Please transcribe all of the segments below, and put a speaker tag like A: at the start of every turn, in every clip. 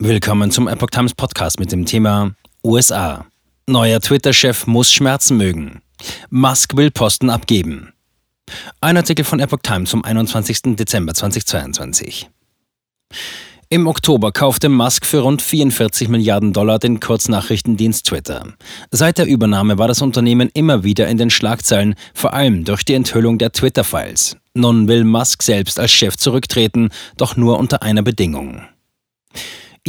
A: Willkommen zum Epoch Times Podcast mit dem Thema USA. Neuer Twitter-Chef muss Schmerzen mögen. Musk will Posten abgeben. Ein Artikel von Epoch Times vom 21. Dezember 2022. Im Oktober kaufte Musk für rund 44 Milliarden Dollar den Kurznachrichtendienst Twitter. Seit der Übernahme war das Unternehmen immer wieder in den Schlagzeilen, vor allem durch die Enthüllung der Twitter-Files. Nun will Musk selbst als Chef zurücktreten, doch nur unter einer Bedingung.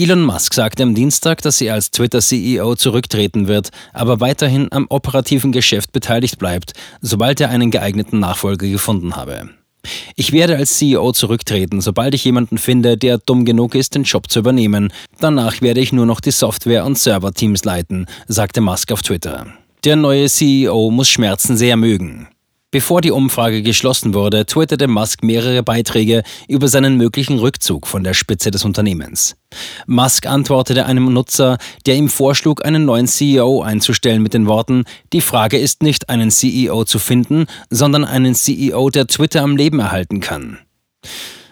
A: Elon Musk sagte am Dienstag, dass er als Twitter-CEO zurücktreten wird, aber weiterhin am operativen Geschäft beteiligt bleibt, sobald er einen geeigneten Nachfolger gefunden habe. Ich werde als CEO zurücktreten, sobald ich jemanden finde, der dumm genug ist, den Job zu übernehmen. Danach werde ich nur noch die Software- und Serverteams leiten, sagte Musk auf Twitter. Der neue CEO muss Schmerzen sehr mögen. Bevor die Umfrage geschlossen wurde, twitterte Musk mehrere Beiträge über seinen möglichen Rückzug von der Spitze des Unternehmens. Musk antwortete einem Nutzer, der ihm vorschlug, einen neuen CEO einzustellen mit den Worten, die Frage ist nicht, einen CEO zu finden, sondern einen CEO, der Twitter am Leben erhalten kann.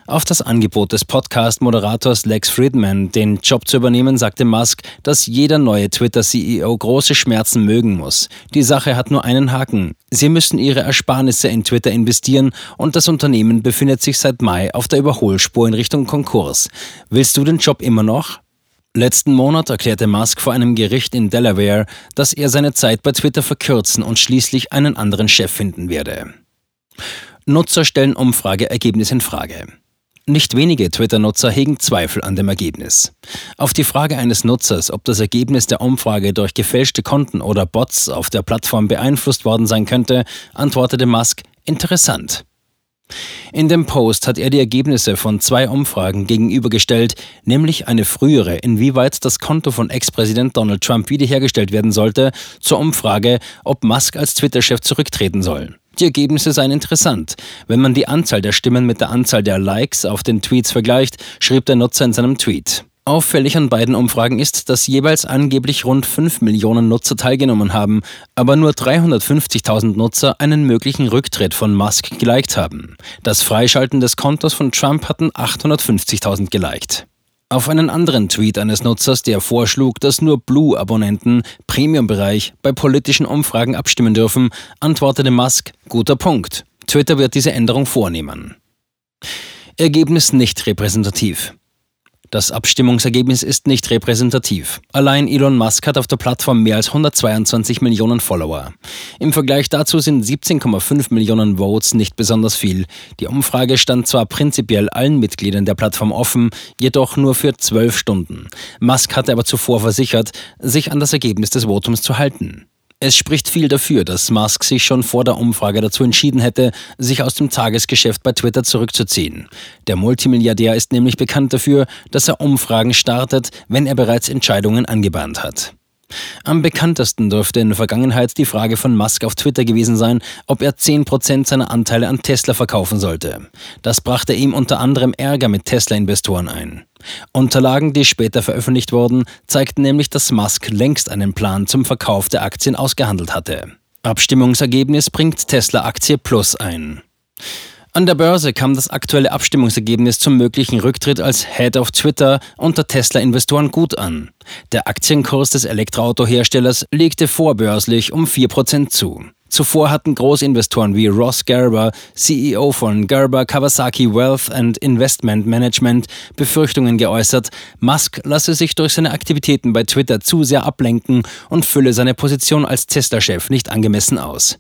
A: Auf das Angebot des Podcast-Moderators Lex Friedman, den Job zu übernehmen, sagte Musk, dass jeder neue Twitter-CEO große Schmerzen mögen muss. Die Sache hat nur einen Haken. Sie müssen ihre Ersparnisse in Twitter investieren und das Unternehmen befindet sich seit Mai auf der Überholspur in Richtung Konkurs. Willst du den Job immer noch? Letzten Monat erklärte Musk vor einem Gericht in Delaware, dass er seine Zeit bei Twitter verkürzen und schließlich einen anderen Chef finden werde. Nutzer stellen Umfrageergebnis in Frage. Nicht wenige Twitter-Nutzer hegen Zweifel an dem Ergebnis. Auf die Frage eines Nutzers, ob das Ergebnis der Umfrage durch gefälschte Konten oder Bots auf der Plattform beeinflusst worden sein könnte, antwortete Musk interessant. In dem Post hat er die Ergebnisse von zwei Umfragen gegenübergestellt, nämlich eine frühere, inwieweit das Konto von Ex-Präsident Donald Trump wiederhergestellt werden sollte, zur Umfrage, ob Musk als Twitter-Chef zurücktreten soll. Die Ergebnisse seien interessant. Wenn man die Anzahl der Stimmen mit der Anzahl der Likes auf den Tweets vergleicht, schrieb der Nutzer in seinem Tweet. Auffällig an beiden Umfragen ist, dass jeweils angeblich rund 5 Millionen Nutzer teilgenommen haben, aber nur 350.000 Nutzer einen möglichen Rücktritt von Musk geliked haben. Das Freischalten des Kontos von Trump hatten 850.000 geliked. Auf einen anderen Tweet eines Nutzers, der vorschlug, dass nur Blue-Abonnenten Premium-Bereich bei politischen Umfragen abstimmen dürfen, antwortete Musk, guter Punkt. Twitter wird diese Änderung vornehmen. Ergebnis nicht repräsentativ. Das Abstimmungsergebnis ist nicht repräsentativ. Allein Elon Musk hat auf der Plattform mehr als 122 Millionen Follower. Im Vergleich dazu sind 17,5 Millionen Votes nicht besonders viel. Die Umfrage stand zwar prinzipiell allen Mitgliedern der Plattform offen, jedoch nur für zwölf Stunden. Musk hatte aber zuvor versichert, sich an das Ergebnis des Votums zu halten. Es spricht viel dafür, dass Musk sich schon vor der Umfrage dazu entschieden hätte, sich aus dem Tagesgeschäft bei Twitter zurückzuziehen. Der Multimilliardär ist nämlich bekannt dafür, dass er Umfragen startet, wenn er bereits Entscheidungen angebahnt hat. Am bekanntesten dürfte in der Vergangenheit die Frage von Musk auf Twitter gewesen sein, ob er 10% seiner Anteile an Tesla verkaufen sollte. Das brachte ihm unter anderem Ärger mit Tesla-Investoren ein. Unterlagen, die später veröffentlicht wurden, zeigten nämlich, dass Musk längst einen Plan zum Verkauf der Aktien ausgehandelt hatte. Abstimmungsergebnis bringt Tesla Aktie Plus ein. An der Börse kam das aktuelle Abstimmungsergebnis zum möglichen Rücktritt als Head of Twitter unter Tesla-Investoren gut an. Der Aktienkurs des Elektroautoherstellers legte vorbörslich um 4% zu. Zuvor hatten Großinvestoren wie Ross Gerber, CEO von Gerber Kawasaki Wealth and Investment Management, Befürchtungen geäußert, Musk lasse sich durch seine Aktivitäten bei Twitter zu sehr ablenken und fülle seine Position als Tesla-Chef nicht angemessen aus.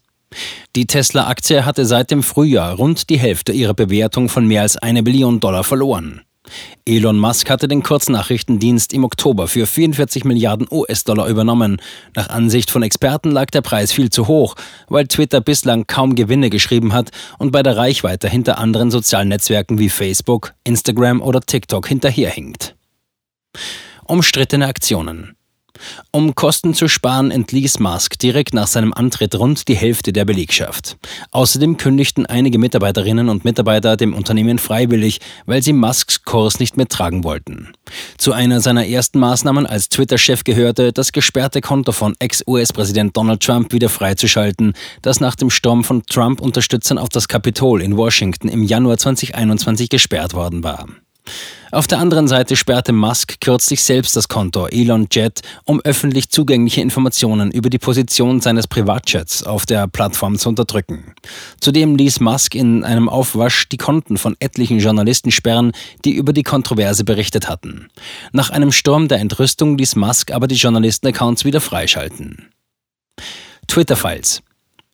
A: Die Tesla-Aktie hatte seit dem Frühjahr rund die Hälfte ihrer Bewertung von mehr als eine Billion Dollar verloren. Elon Musk hatte den Kurznachrichtendienst im Oktober für 44 Milliarden US-Dollar übernommen. Nach Ansicht von Experten lag der Preis viel zu hoch, weil Twitter bislang kaum Gewinne geschrieben hat und bei der Reichweite hinter anderen sozialen Netzwerken wie Facebook, Instagram oder TikTok hinterherhinkt. Umstrittene Aktionen. Um Kosten zu sparen, entließ Musk direkt nach seinem Antritt rund die Hälfte der Belegschaft. Außerdem kündigten einige Mitarbeiterinnen und Mitarbeiter dem Unternehmen freiwillig, weil sie Musks Kurs nicht mehr tragen wollten. Zu einer seiner ersten Maßnahmen als Twitter-Chef gehörte, das gesperrte Konto von Ex-US-Präsident Donald Trump wieder freizuschalten, das nach dem Sturm von Trump-Unterstützern auf das Kapitol in Washington im Januar 2021 gesperrt worden war. Auf der anderen Seite sperrte Musk kürzlich selbst das Konto Elon Jet, um öffentlich zugängliche Informationen über die Position seines Privatjets auf der Plattform zu unterdrücken. Zudem ließ Musk in einem Aufwasch die Konten von etlichen Journalisten sperren, die über die Kontroverse berichtet hatten. Nach einem Sturm der Entrüstung ließ Musk aber die Journalisten-Accounts wieder freischalten. Twitter-Files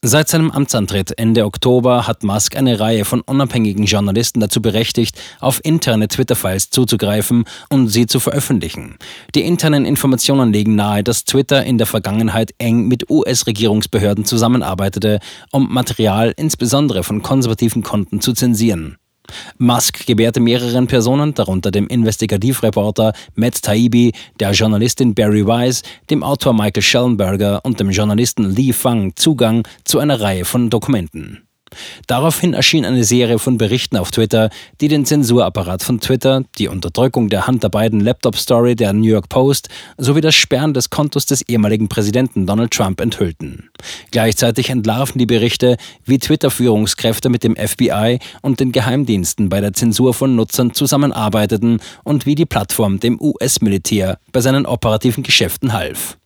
A: Seit seinem Amtsantritt Ende Oktober hat Musk eine Reihe von unabhängigen Journalisten dazu berechtigt, auf interne Twitter-Files zuzugreifen und sie zu veröffentlichen. Die internen Informationen legen nahe, dass Twitter in der Vergangenheit eng mit US-Regierungsbehörden zusammenarbeitete, um Material insbesondere von konservativen Konten zu zensieren. Musk gewährte mehreren Personen, darunter dem Investigativreporter Matt Taibbi, der Journalistin Barry Weiss, dem Autor Michael Schellenberger und dem Journalisten Lee Fang Zugang zu einer Reihe von Dokumenten. Daraufhin erschien eine Serie von Berichten auf Twitter, die den Zensurapparat von Twitter, die Unterdrückung der Hunter Biden Laptop Story der New York Post sowie das Sperren des Kontos des ehemaligen Präsidenten Donald Trump enthüllten. Gleichzeitig entlarven die Berichte, wie Twitter-Führungskräfte mit dem FBI und den Geheimdiensten bei der Zensur von Nutzern zusammenarbeiteten und wie die Plattform dem US-Militär bei seinen operativen Geschäften half.